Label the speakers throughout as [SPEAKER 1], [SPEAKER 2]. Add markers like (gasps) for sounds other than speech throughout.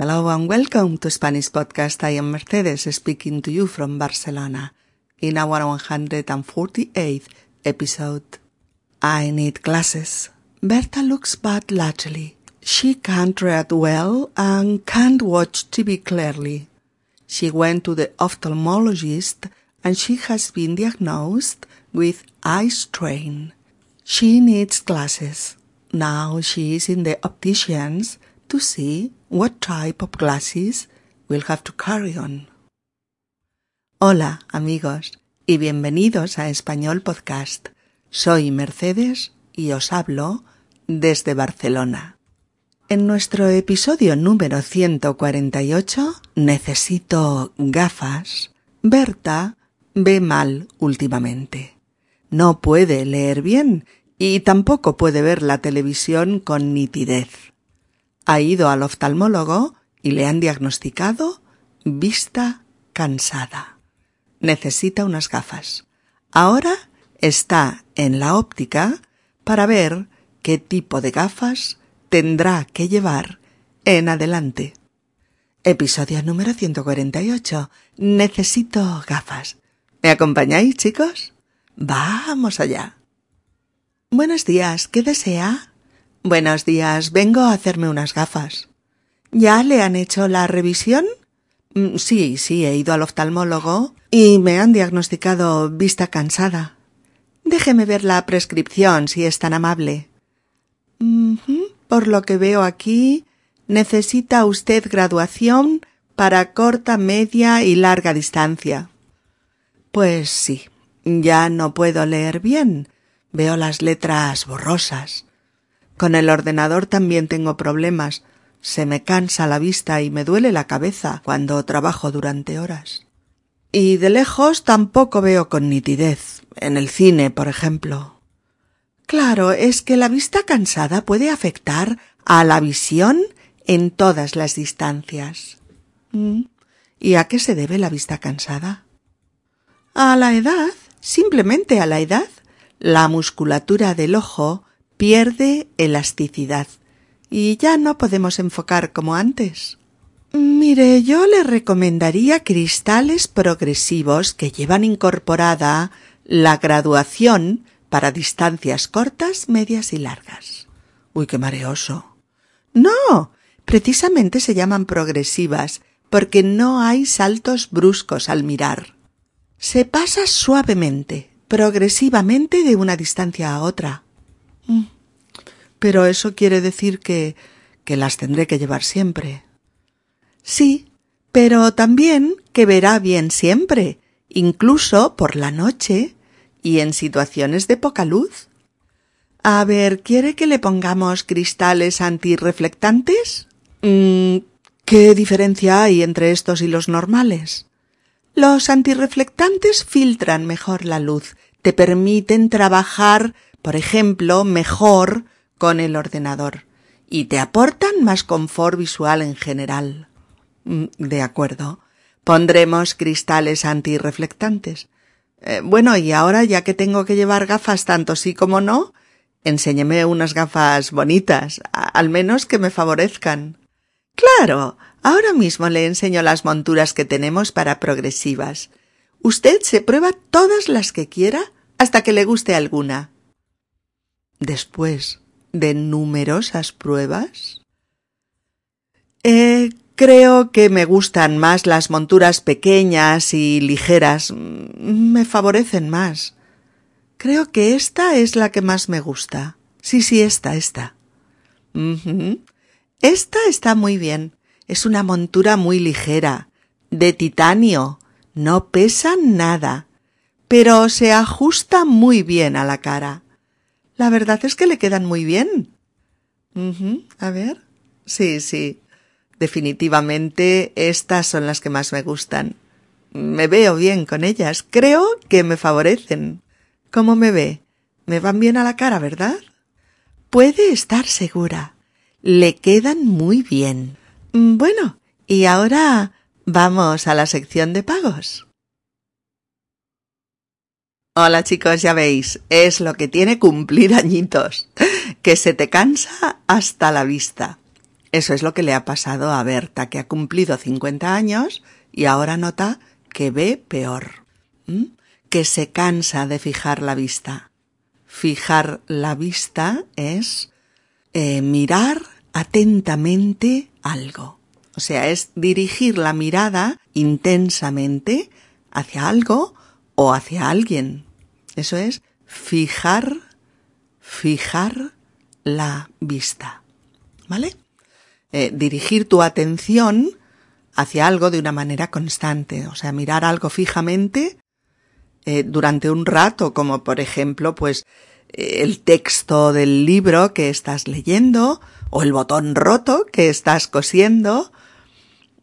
[SPEAKER 1] Hello and welcome to Spanish Podcast. I am Mercedes speaking to you from Barcelona in our 148th episode. I need glasses. Berta looks bad lately. She can't read well and can't watch TV clearly. She went to the ophthalmologist and she has been diagnosed with eye strain. She needs glasses. Now she is in the optician's to see what type of glasses we'll have to carry on. Hola, amigos, y bienvenidos a Español Podcast. Soy Mercedes y os hablo desde Barcelona. En nuestro episodio número 148, Necesito gafas, Berta ve mal últimamente. No puede leer bien y tampoco puede ver la televisión con nitidez ha ido al oftalmólogo y le han diagnosticado vista cansada. Necesita unas gafas. Ahora está en la óptica para ver qué tipo de gafas tendrá que llevar en adelante. Episodio número 148. Necesito gafas. ¿Me acompañáis, chicos? Vamos allá. Buenos días. ¿Qué desea? Buenos días, vengo a hacerme unas gafas. ¿Ya le han hecho la revisión? Mm, sí, sí, he ido al oftalmólogo y me han diagnosticado vista cansada. Déjeme ver la prescripción, si es tan amable. Por lo que veo aquí, necesita usted graduación para corta, media y larga distancia. Pues sí, ya no puedo leer bien. Veo las letras borrosas. Con el ordenador también tengo problemas. Se me cansa la vista y me duele la cabeza cuando trabajo durante horas. Y de lejos tampoco veo con nitidez, en el cine, por ejemplo. Claro, es que la vista cansada puede afectar a la visión en todas las distancias. Mm. ¿Y a qué se debe la vista cansada? A la edad, simplemente a la edad. La musculatura del ojo pierde elasticidad y ya no podemos enfocar como antes. Mire, yo le recomendaría cristales progresivos que llevan incorporada la graduación para distancias cortas, medias y largas. Uy, qué mareoso. No, precisamente se llaman progresivas porque no hay saltos bruscos al mirar. Se pasa suavemente, progresivamente de una distancia a otra. Mm. Pero eso quiere decir que que las tendré que llevar siempre. Sí, pero también que verá bien siempre, incluso por la noche y en situaciones de poca luz. A ver, ¿quiere que le pongamos cristales antirreflectantes? Mm, ¿Qué diferencia hay entre estos y los normales? Los antirreflectantes filtran mejor la luz, te permiten trabajar por ejemplo, mejor con el ordenador y te aportan más confort visual en general. Mm, de acuerdo. Pondremos cristales antirreflectantes. Eh, bueno, y ahora ya que tengo que llevar gafas tanto sí como no, enséñeme unas gafas bonitas, al menos que me favorezcan. Claro, ahora mismo le enseño las monturas que tenemos para progresivas. Usted se prueba todas las que quiera hasta que le guste alguna. Después de numerosas pruebas, eh, creo que me gustan más las monturas pequeñas y ligeras. Mm, me favorecen más. Creo que esta es la que más me gusta. Sí, sí, esta, esta. Esta está muy bien. Es una montura muy ligera, de titanio. No pesa nada, pero se ajusta muy bien a la cara. La verdad es que le quedan muy bien. A ver. Sí, sí. Definitivamente estas son las que más me gustan. Me veo bien con ellas. Creo que me favorecen. ¿Cómo me ve? Me van bien a la cara, ¿verdad? Puede estar segura. Le quedan muy bien. Bueno, y ahora vamos a la sección de pagos. Hola chicos, ya veis, es lo que tiene cumplir añitos, que se te cansa hasta la vista. Eso es lo que le ha pasado a Berta, que ha cumplido 50 años y ahora nota que ve peor, que se cansa de fijar la vista. Fijar la vista es eh, mirar atentamente algo. O sea, es dirigir la mirada intensamente hacia algo o hacia alguien. Eso es fijar, fijar la vista. ¿Vale? Eh, dirigir tu atención hacia algo de una manera constante. O sea, mirar algo fijamente eh, durante un rato, como por ejemplo, pues, eh, el texto del libro que estás leyendo, o el botón roto que estás cosiendo,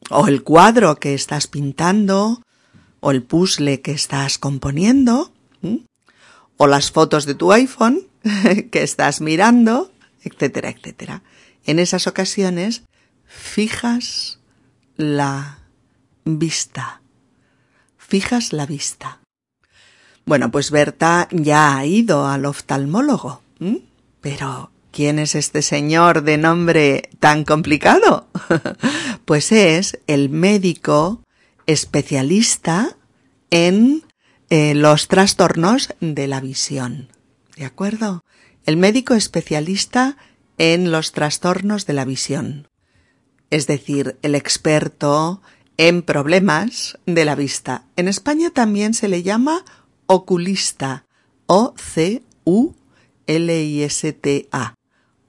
[SPEAKER 1] o el cuadro que estás pintando, o el puzzle que estás componiendo, o las fotos de tu iPhone (laughs) que estás mirando, etcétera, etcétera. En esas ocasiones fijas la vista. Fijas la vista. Bueno, pues Berta ya ha ido al oftalmólogo. Pero, ¿quién es este señor de nombre tan complicado? (laughs) pues es el médico especialista en eh, los trastornos de la visión. ¿De acuerdo? El médico especialista en los trastornos de la visión. Es decir, el experto en problemas de la vista. En España también se le llama oculista, O-C-U-L-I-S-T-A,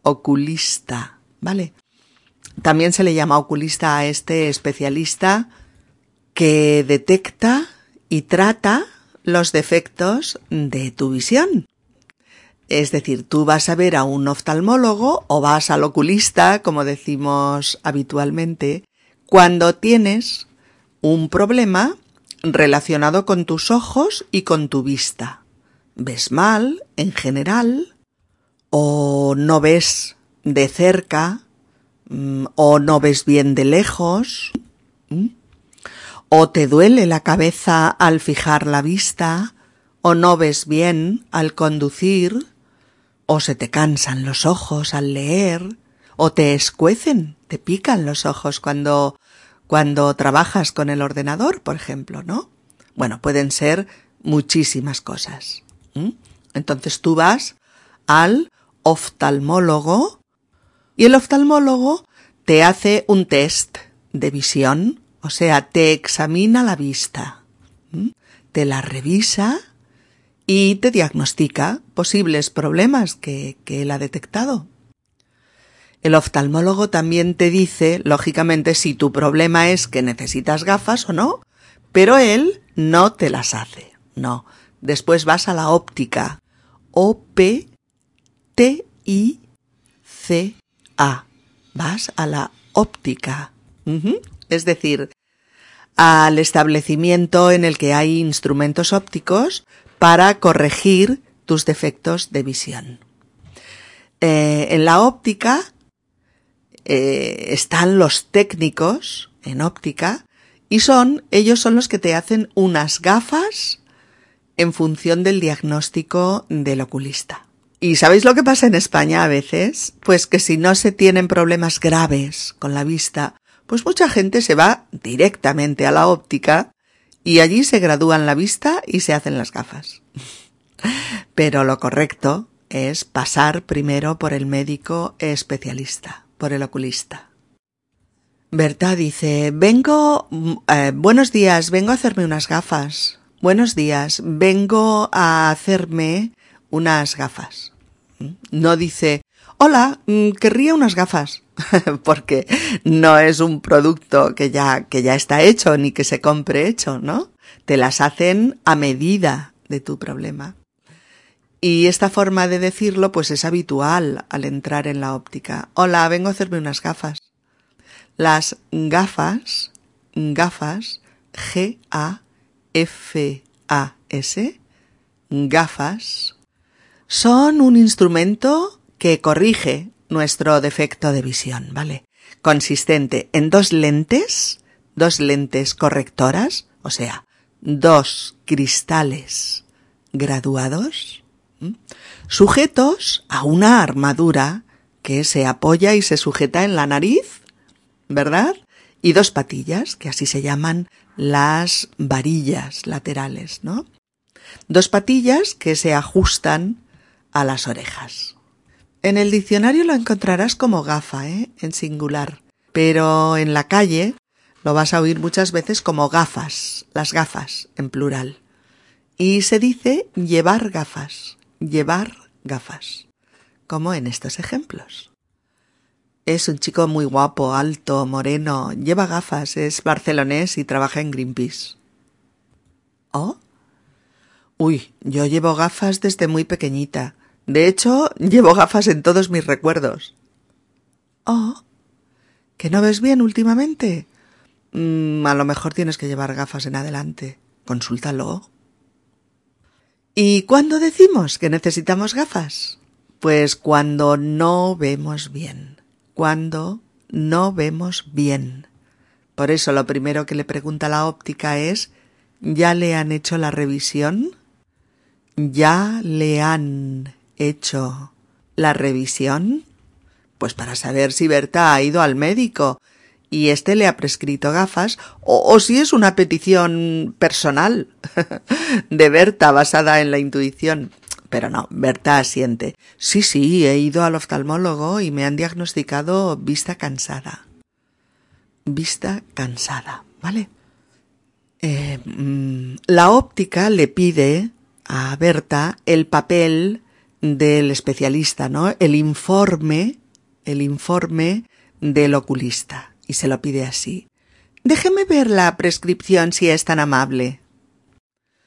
[SPEAKER 1] oculista, ¿vale? También se le llama oculista a este especialista que detecta y trata los defectos de tu visión. Es decir, tú vas a ver a un oftalmólogo o vas al oculista, como decimos habitualmente, cuando tienes un problema relacionado con tus ojos y con tu vista. ¿Ves mal en general? ¿O no ves de cerca? Mm, ¿O no ves bien de lejos? ¿Mm? ¿O te duele la cabeza al fijar la vista? ¿O no ves bien al conducir? ¿O se te cansan los ojos al leer? ¿O te escuecen, te pican los ojos cuando cuando trabajas con el ordenador, por ejemplo, ¿no? Bueno, pueden ser muchísimas cosas. Entonces tú vas al oftalmólogo y el oftalmólogo te hace un test de visión, o sea, te examina la vista, te la revisa y te diagnostica posibles problemas que, que él ha detectado. El oftalmólogo también te dice, lógicamente, si tu problema es que necesitas gafas o no, pero él no te las hace. No. Después vas a la óptica. O-P-T-I-C-A. Vas a la óptica. Es decir, al establecimiento en el que hay instrumentos ópticos para corregir tus defectos de visión. Eh, en la óptica eh, están los técnicos en óptica y son, ellos son los que te hacen unas gafas en función del diagnóstico del oculista. ¿Y sabéis lo que pasa en España a veces? Pues que si no se tienen problemas graves con la vista, pues mucha gente se va directamente a la óptica y allí se gradúan la vista y se hacen las gafas. (laughs) Pero lo correcto es pasar primero por el médico especialista por el oculista. Berta dice, vengo, mm, eh, buenos días, vengo a hacerme unas gafas. Buenos días, vengo a hacerme unas gafas. ¿Mm? No dice, hola, mm, querría unas gafas, (laughs) porque no es un producto que ya, que ya está hecho ni que se compre hecho, ¿no? Te las hacen a medida de tu problema. Y esta forma de decirlo pues es habitual al entrar en la óptica. Hola, vengo a hacerme unas gafas. Las gafas, gafas, G-A-F-A-S, gafas, son un instrumento que corrige nuestro defecto de visión, ¿vale? Consistente en dos lentes, dos lentes correctoras, o sea, dos cristales graduados, sujetos a una armadura que se apoya y se sujeta en la nariz, ¿verdad? Y dos patillas, que así se llaman las varillas laterales, ¿no? Dos patillas que se ajustan a las orejas. En el diccionario lo encontrarás como gafa, ¿eh? En singular. Pero en la calle lo vas a oír muchas veces como gafas, las gafas, en plural. Y se dice llevar gafas, llevar gafas, como en estos ejemplos. Es un chico muy guapo, alto, moreno, lleva gafas, es barcelonés y trabaja en Greenpeace. ¿Oh? Uy, yo llevo gafas desde muy pequeñita. De hecho, llevo gafas en todos mis recuerdos. Oh, ¿que no ves bien últimamente? Mm, a lo mejor tienes que llevar gafas en adelante. Consúltalo. ¿Y cuándo decimos que necesitamos gafas? Pues cuando no vemos bien. Cuando no vemos bien. Por eso lo primero que le pregunta la óptica es ¿Ya le han hecho la revisión? ¿Ya le han hecho la revisión? Pues para saber si Berta ha ido al médico y éste le ha prescrito gafas o, si es una petición personal (laughs) de Berta basada en la intuición. Pero no, Berta asiente. Sí, sí, he ido al oftalmólogo y me han diagnosticado vista cansada. Vista cansada, ¿vale? Eh, mm, la óptica le pide a Berta el papel del especialista, ¿no? El informe, el informe del oculista. Y se lo pide así. Déjeme ver la prescripción si es tan amable.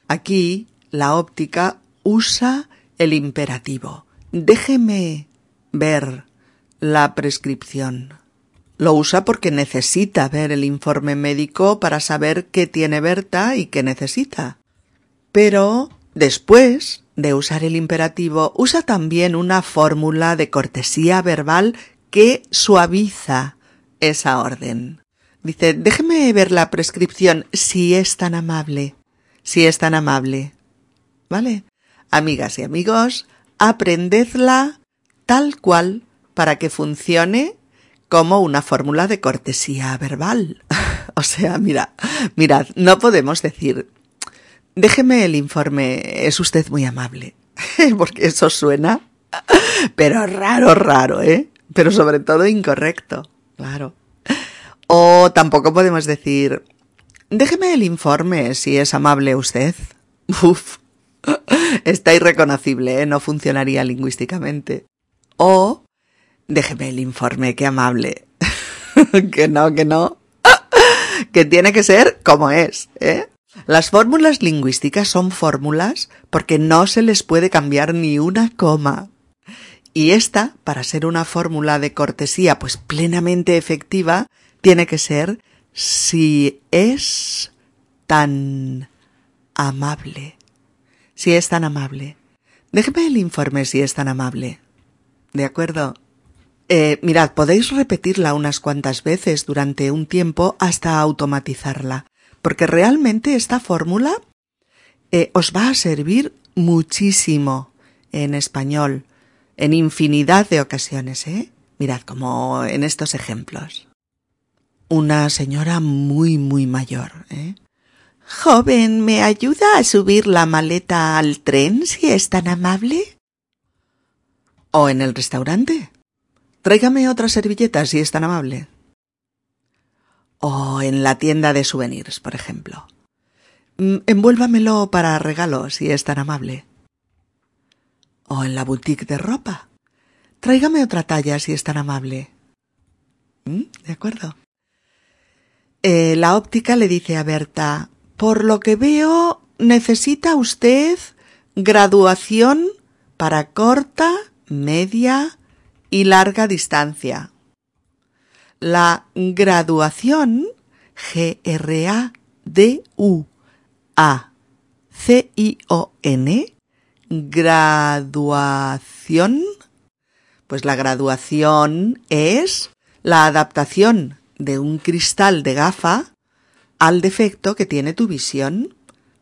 [SPEAKER 1] Aquí la óptica usa el imperativo. Déjeme ver la prescripción. Lo usa porque necesita ver el informe médico para saber qué tiene Berta y qué necesita. Pero Después de usar el imperativo, usa también una fórmula de cortesía verbal que suaviza esa orden. Dice, déjeme ver la prescripción si es tan amable, si es tan amable. ¿Vale? Amigas y amigos, aprendedla tal cual para que funcione como una fórmula de cortesía verbal. (laughs) o sea, mira, mirad, no podemos decir Déjeme el informe. Es usted muy amable. (laughs) Porque eso suena. Pero raro, raro, ¿eh? Pero sobre todo incorrecto. Claro. O tampoco podemos decir. Déjeme el informe si es amable usted. Uf. Está irreconocible, ¿eh? No funcionaría lingüísticamente. O. Déjeme el informe, qué amable. (laughs) que no, que no. (laughs) que tiene que ser como es, ¿eh? Las fórmulas lingüísticas son fórmulas porque no se les puede cambiar ni una coma. Y esta, para ser una fórmula de cortesía pues plenamente efectiva, tiene que ser si es tan amable. Si es tan amable. Déjeme el informe si es tan amable. ¿De acuerdo? Eh, mirad, podéis repetirla unas cuantas veces durante un tiempo hasta automatizarla porque realmente esta fórmula eh, os va a servir muchísimo en español, en infinidad de ocasiones, ¿eh? Mirad, como en estos ejemplos. Una señora muy, muy mayor, ¿eh? Joven, ¿me ayuda a subir la maleta al tren si es tan amable? ¿O en el restaurante? Tráigame otra servilleta si es tan amable o en la tienda de souvenirs, por ejemplo. Mm, envuélvamelo para regalo, si es tan amable. O en la boutique de ropa. Tráigame otra talla, si es tan amable. ¿Mm? ¿De acuerdo? Eh, la óptica le dice a Berta, por lo que veo, necesita usted graduación para corta, media y larga distancia la graduación G-R-A-D-U-A-C-I-O-N graduación pues la graduación es la adaptación de un cristal de gafa al defecto que tiene tu visión,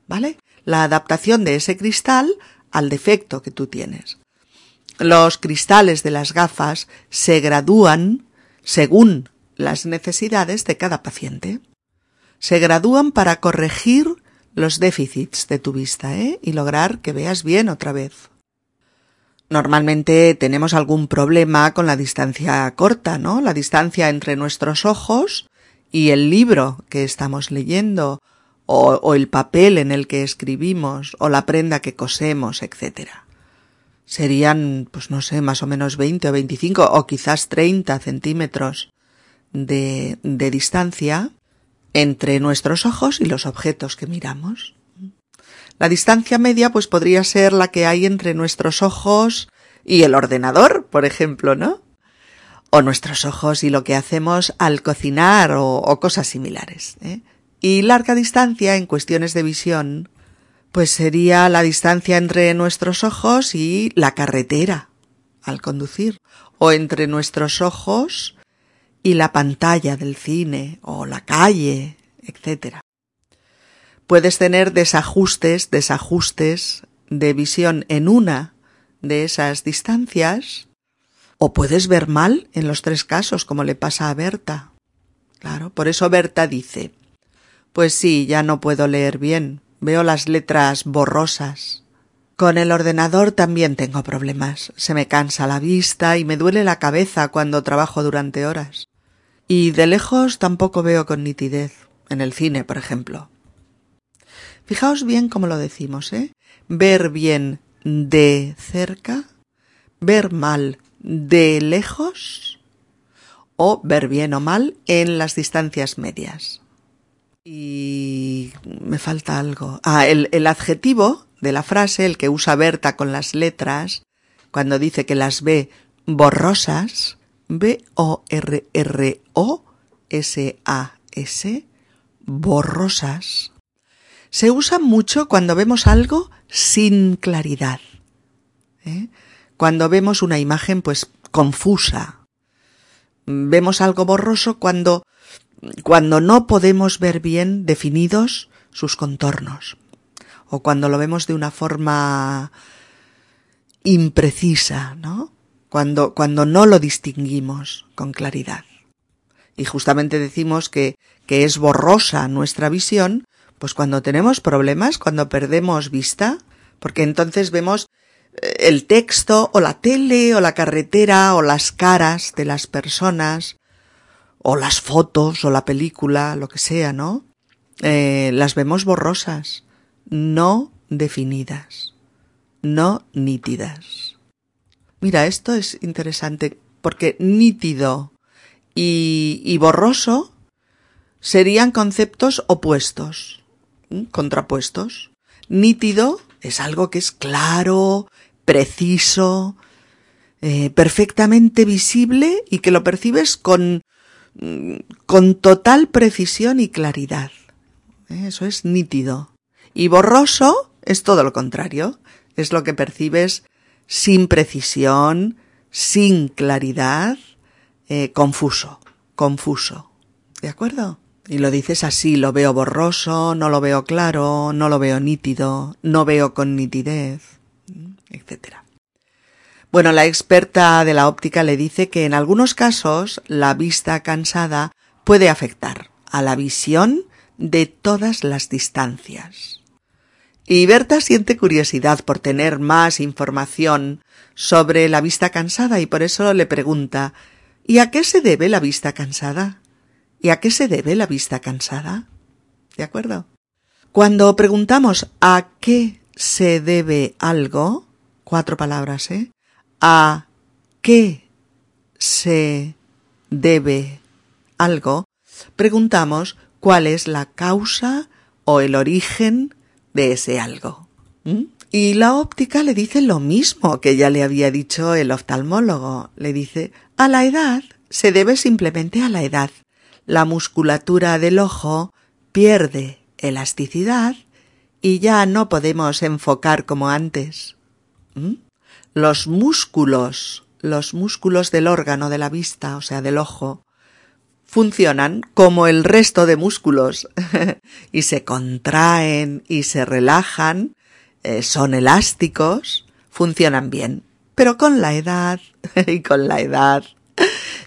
[SPEAKER 1] ¿vale? La adaptación de ese cristal al defecto que tú tienes. Los cristales de las gafas se gradúan según las necesidades de cada paciente. Se gradúan para corregir los déficits de tu vista ¿eh? y lograr que veas bien otra vez. Normalmente tenemos algún problema con la distancia corta, ¿no? La distancia entre nuestros ojos y el libro que estamos leyendo, o, o el papel en el que escribimos, o la prenda que cosemos, etc. Serían, pues no sé, más o menos 20 o 25 o quizás 30 centímetros de, de distancia entre nuestros ojos y los objetos que miramos. La distancia media pues podría ser la que hay entre nuestros ojos y el ordenador, por ejemplo, ¿no? O nuestros ojos y lo que hacemos al cocinar o, cosas similares. ¿eh? Y larga distancia en cuestiones de visión, pues sería la distancia entre nuestros ojos y la carretera al conducir, o entre nuestros ojos y la pantalla del cine, o la calle, etc puedes tener desajustes, desajustes de visión en una de esas distancias, o puedes ver mal en los tres casos, como le pasa a Berta. Claro, por eso Berta dice, pues sí, ya no puedo leer bien, veo las letras borrosas. Con el ordenador también tengo problemas, se me cansa la vista y me duele la cabeza cuando trabajo durante horas. Y de lejos tampoco veo con nitidez, en el cine, por ejemplo. Fijaos bien cómo lo decimos, ¿eh? Ver bien de cerca, ver mal de lejos o ver bien o mal en las distancias medias. Y me falta algo. Ah, el, el adjetivo de la frase, el que usa Berta con las letras, cuando dice que las ve borrosas, B-O-R-R-O-S-A-S, borrosas, se usa mucho cuando vemos algo sin claridad. ¿eh? Cuando vemos una imagen pues confusa. Vemos algo borroso cuando, cuando no podemos ver bien definidos sus contornos. O cuando lo vemos de una forma imprecisa, ¿no? Cuando, cuando no lo distinguimos con claridad. Y justamente decimos que, que es borrosa nuestra visión pues cuando tenemos problemas, cuando perdemos vista, porque entonces vemos eh, el texto o la tele o la carretera o las caras de las personas o las fotos o la película, lo que sea, ¿no? Eh, las vemos borrosas, no definidas, no nítidas. Mira, esto es interesante porque nítido y, y borroso serían conceptos opuestos contrapuestos. Nítido es algo que es claro, preciso, eh, perfectamente visible y que lo percibes con, con total precisión y claridad. Eh, eso es nítido. Y borroso es todo lo contrario. Es lo que percibes sin precisión, sin claridad, eh, confuso, confuso. ¿De acuerdo? Y lo dices así, lo veo borroso, no lo veo claro, no lo veo nítido, no veo con nitidez, etc. Bueno, la experta de la óptica le dice que en algunos casos la vista cansada puede afectar a la visión de todas las distancias. Y Berta siente curiosidad por tener más información sobre la vista cansada y por eso le pregunta ¿Y a qué se debe la vista cansada? ¿Y a qué se debe la vista cansada? ¿De acuerdo? Cuando preguntamos a qué se debe algo, cuatro palabras, ¿eh? A qué se debe algo, preguntamos cuál es la causa o el origen de ese algo. Y la óptica le dice lo mismo que ya le había dicho el oftalmólogo. Le dice, a la edad se debe simplemente a la edad la musculatura del ojo pierde elasticidad y ya no podemos enfocar como antes. ¿Mm? Los músculos, los músculos del órgano de la vista, o sea, del ojo, funcionan como el resto de músculos (laughs) y se contraen y se relajan, eh, son elásticos, funcionan bien. Pero con la edad, (laughs) y con la edad,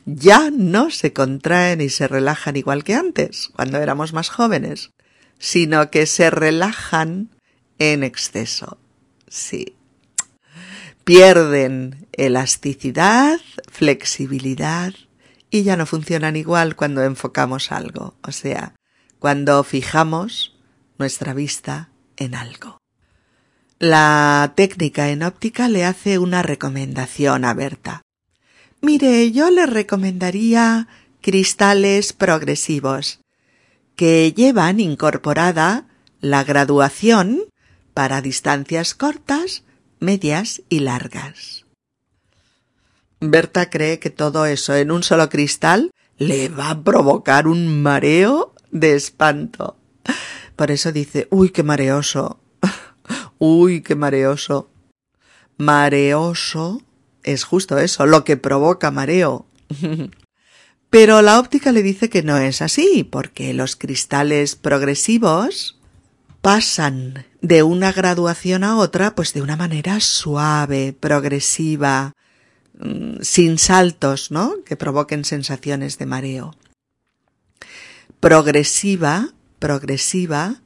[SPEAKER 1] ya no se contraen y se relajan igual que antes, cuando éramos más jóvenes, sino que se relajan en exceso. Sí. Pierden elasticidad, flexibilidad y ya no funcionan igual cuando enfocamos algo, o sea, cuando fijamos nuestra vista en algo. La técnica en óptica le hace una recomendación a Berta. Mire, yo le recomendaría cristales progresivos, que llevan incorporada la graduación para distancias cortas, medias y largas. Berta cree que todo eso en un solo cristal le va a provocar un mareo de espanto. Por eso dice, uy, qué mareoso. (laughs) uy, qué mareoso. Mareoso es justo eso, lo que provoca mareo. (laughs) Pero la óptica le dice que no es así, porque los cristales progresivos pasan de una graduación a otra pues de una manera suave, progresiva, mm, sin saltos, ¿no? que provoquen sensaciones de mareo. Progresiva, progresiva,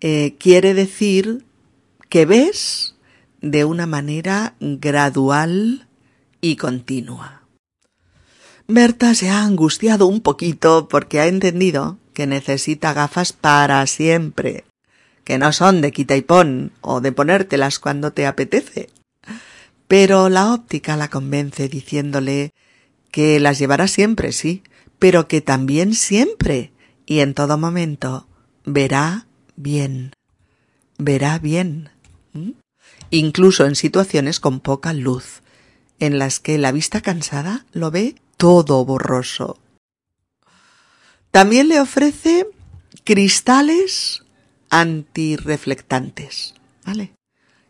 [SPEAKER 1] eh, quiere decir que ves de una manera gradual y continua. Berta se ha angustiado un poquito porque ha entendido que necesita gafas para siempre que no son de quita y pon o de ponértelas cuando te apetece. Pero la óptica la convence diciéndole que las llevará siempre, sí, pero que también siempre y en todo momento verá bien. Verá bien. Incluso en situaciones con poca luz, en las que la vista cansada lo ve todo borroso. También le ofrece cristales antirreflectantes, ¿vale?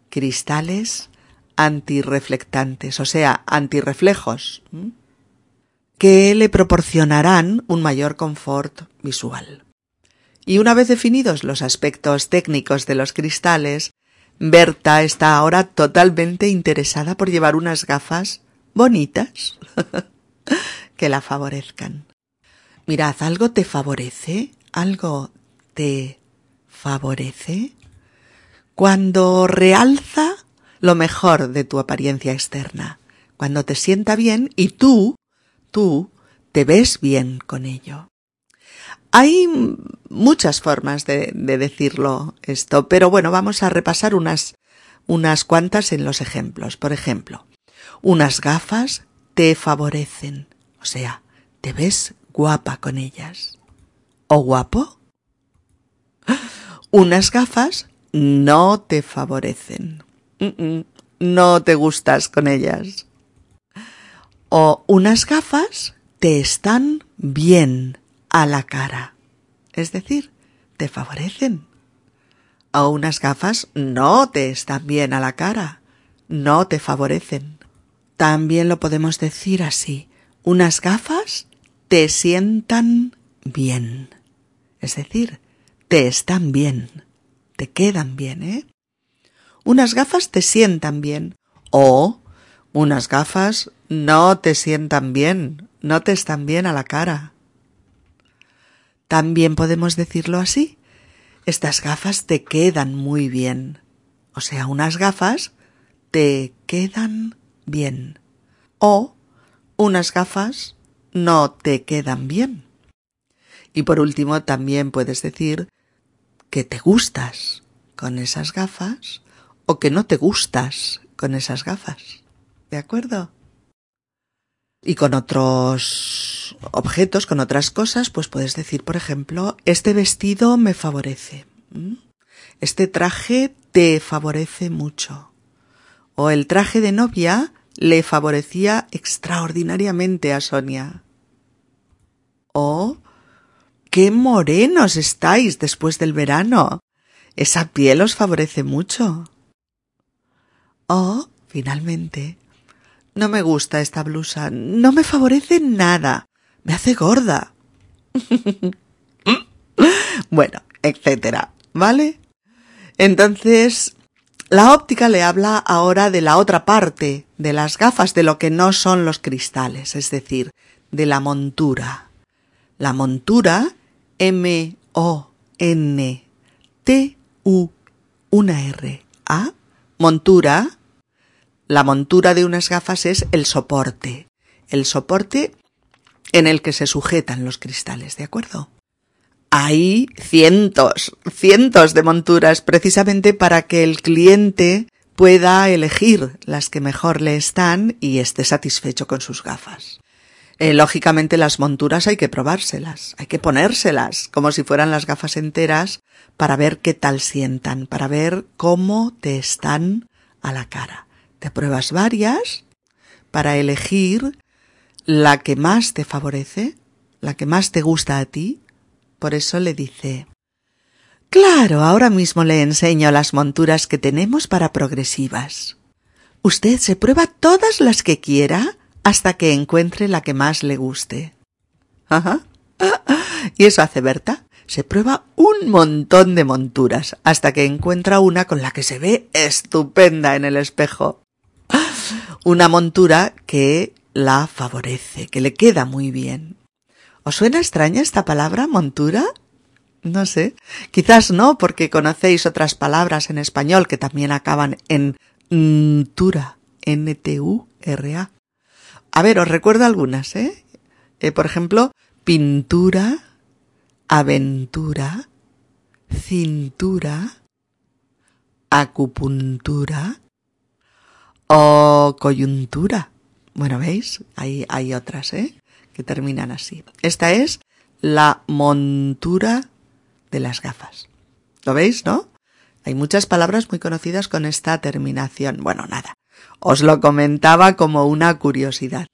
[SPEAKER 1] Cristales antirreflectantes, o sea, antirreflejos, que le proporcionarán un mayor confort visual. Y una vez definidos los aspectos técnicos de los cristales, Berta está ahora totalmente interesada por llevar unas gafas bonitas (laughs) que la favorezcan. Mirad, algo te favorece, algo te favorece cuando realza lo mejor de tu apariencia externa, cuando te sienta bien y tú, tú, te ves bien con ello. Hay muchas formas de, de, decirlo esto, pero bueno, vamos a repasar unas, unas cuantas en los ejemplos. Por ejemplo, unas gafas te favorecen, o sea, te ves guapa con ellas. ¿O guapo? Unas gafas no te favorecen. No te gustas con ellas. O unas gafas te están bien a la cara. Es decir, te favorecen. O unas gafas no te están bien a la cara. No te favorecen. También lo podemos decir así. Unas gafas te sientan bien. Es decir, te están bien, te quedan bien, ¿eh? Unas gafas te sientan bien o unas gafas no te sientan bien, no te están bien a la cara. También podemos decirlo así. Estas gafas te quedan muy bien. O sea, unas gafas te quedan bien. O unas gafas no te quedan bien. Y por último, también puedes decir que te gustas con esas gafas o que no te gustas con esas gafas. ¿De acuerdo? Y con otros objetos, con otras cosas, pues puedes decir, por ejemplo, este vestido me favorece. Este traje te favorece mucho. O el traje de novia le favorecía extraordinariamente a Sonia. O qué morenos estáis después del verano. Esa piel os favorece mucho. Oh, finalmente. No me gusta esta blusa. No me favorece nada. Me hace gorda. (laughs) bueno, etcétera. ¿Vale? Entonces, La óptica le habla ahora de la otra parte, de las gafas, de lo que no son los cristales, es decir, de la montura. La montura, M-O-N-T-U, una R-A, montura, la montura de unas gafas es el soporte, el soporte en el que se sujetan los cristales, ¿de acuerdo? hay cientos, cientos de monturas precisamente para que el cliente pueda elegir las que mejor le están y esté satisfecho con sus gafas. Eh, lógicamente las monturas hay que probárselas, hay que ponérselas como si fueran las gafas enteras para ver qué tal sientan, para ver cómo te están a la cara. Te pruebas varias para elegir la que más te favorece, la que más te gusta a ti por eso le dice Claro, ahora mismo le enseño las monturas que tenemos para progresivas. Usted se prueba todas las que quiera hasta que encuentre la que más le guste. Ajá. (laughs) Y eso hace Berta. Se prueba un montón de monturas hasta que encuentra una con la que se ve estupenda en el espejo. (gasps) Una montura que la favorece, que le queda muy bien. ¿Os suena extraña esta palabra, montura? No sé. Quizás no, porque conocéis otras palabras en español que también acaban en ntura, N-T-U-R-A. A ver, os recuerdo algunas, ¿eh? ¿eh? Por ejemplo, pintura, aventura, cintura, acupuntura o coyuntura. Bueno, ¿veis? Hay, hay otras, ¿eh? que terminan así. Esta es la montura de las gafas. ¿Lo veis, no? Hay muchas palabras muy conocidas con esta terminación. Bueno, nada. Os lo comentaba como una curiosidad.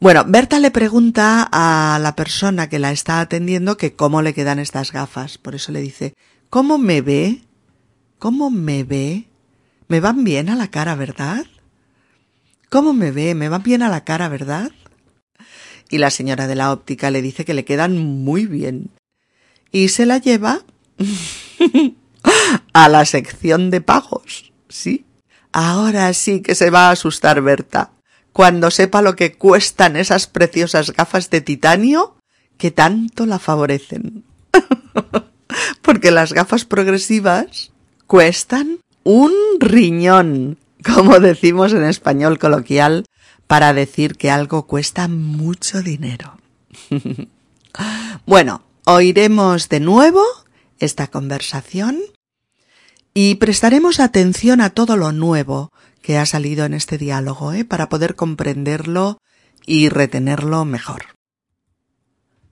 [SPEAKER 1] Bueno, Berta le pregunta a la persona que la está atendiendo que cómo le quedan estas gafas. Por eso le dice, ¿cómo me ve? ¿Cómo me ve? Me van bien a la cara, ¿verdad? ¿Cómo me ve? Me van bien a la cara, ¿verdad? y la señora de la óptica le dice que le quedan muy bien. Y se la lleva (laughs) a la sección de pagos. Sí. Ahora sí que se va a asustar Berta cuando sepa lo que cuestan esas preciosas gafas de titanio que tanto la favorecen. (laughs) Porque las gafas progresivas cuestan un riñón, como decimos en español coloquial, para decir que algo cuesta mucho dinero. (laughs) bueno, oiremos de nuevo esta conversación y prestaremos atención a todo lo nuevo que ha salido en este diálogo, ¿eh? para poder comprenderlo y retenerlo mejor.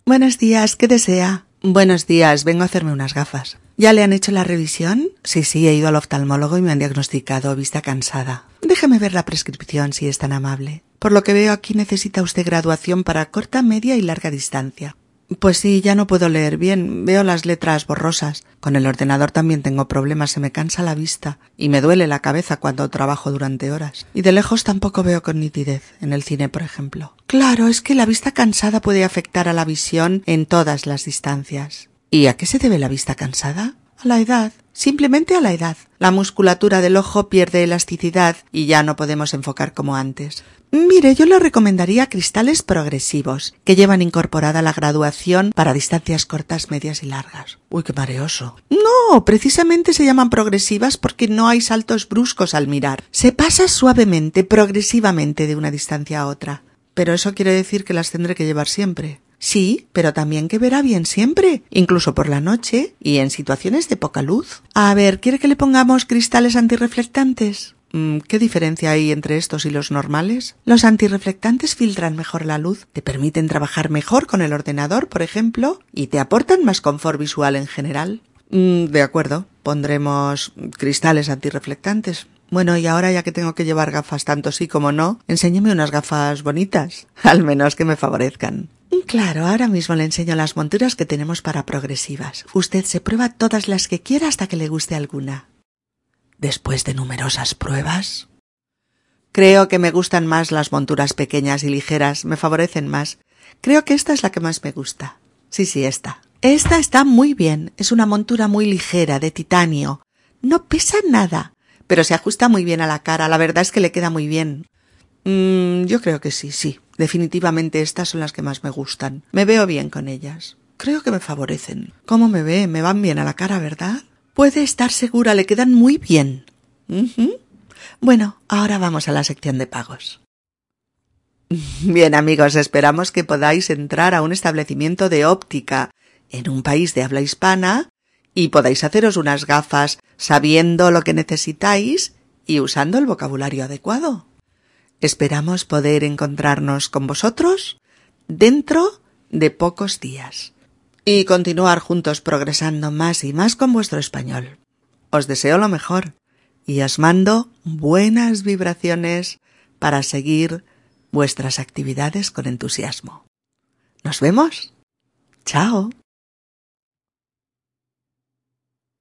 [SPEAKER 1] Buenos días, ¿qué desea? Buenos días, vengo a hacerme unas gafas. ¿Ya le han hecho la revisión? Sí, sí, he ido al oftalmólogo y me han diagnosticado vista cansada. Déjeme ver la prescripción si es tan amable. Por lo que veo aquí necesita usted graduación para corta, media y larga distancia. Pues sí, ya no puedo leer bien, veo las letras borrosas. Con el ordenador también tengo problemas, se me cansa la vista y me duele la cabeza cuando trabajo durante horas. Y de lejos tampoco veo con nitidez, en el cine, por ejemplo. Claro, es que la vista cansada puede afectar a la visión en todas las distancias. ¿Y a qué se debe la vista cansada? A la edad. Simplemente a la edad. La musculatura del ojo pierde elasticidad y ya no podemos enfocar como antes. Mire, yo le recomendaría cristales progresivos, que llevan incorporada la graduación para distancias cortas, medias y largas. Uy, qué mareoso. No, precisamente se llaman progresivas porque no hay saltos bruscos al mirar. Se pasa suavemente, progresivamente de una distancia a otra. Pero eso quiere decir que las tendré que llevar siempre. Sí, pero también que verá bien siempre, incluso por la noche y en situaciones de poca luz. A ver, ¿quiere que le pongamos cristales antirreflectantes? Mm, ¿Qué diferencia hay entre estos y los normales? Los antirreflectantes filtran mejor la luz, te permiten trabajar mejor con el ordenador, por ejemplo, y te aportan más confort visual en general. Mm, de acuerdo, pondremos cristales antirreflectantes. Bueno, y ahora ya que tengo que llevar gafas tanto sí como no, enséñeme unas gafas bonitas, (laughs) al menos que me favorezcan. Claro, ahora mismo le enseño las monturas que tenemos para progresivas. Usted se prueba todas las que quiera hasta que le guste alguna después de numerosas pruebas? Creo que me gustan más las monturas pequeñas y ligeras, me favorecen más. Creo que esta es la que más me gusta. Sí, sí, esta. Esta está muy bien, es una montura muy ligera, de titanio. No pesa nada, pero se ajusta muy bien a la cara. La verdad es que le queda muy bien. Mm, yo creo que sí, sí. Definitivamente estas son las que más me gustan. Me veo bien con ellas. Creo que me favorecen. ¿Cómo me ve? Me van bien a la cara, ¿verdad? Puede estar segura, le quedan muy bien. Bueno, ahora vamos a la sección de pagos. (laughs) Bien amigos, esperamos que podáis entrar a un establecimiento de óptica en un país de habla hispana y podáis haceros unas gafas sabiendo lo que necesitáis y usando el vocabulario adecuado. Esperamos poder encontrarnos con vosotros dentro de pocos días y continuar juntos progresando más y más con vuestro español. Os deseo lo mejor y os mando buenas vibraciones para seguir vuestras actividades con entusiasmo. ¿Nos vemos? Chao.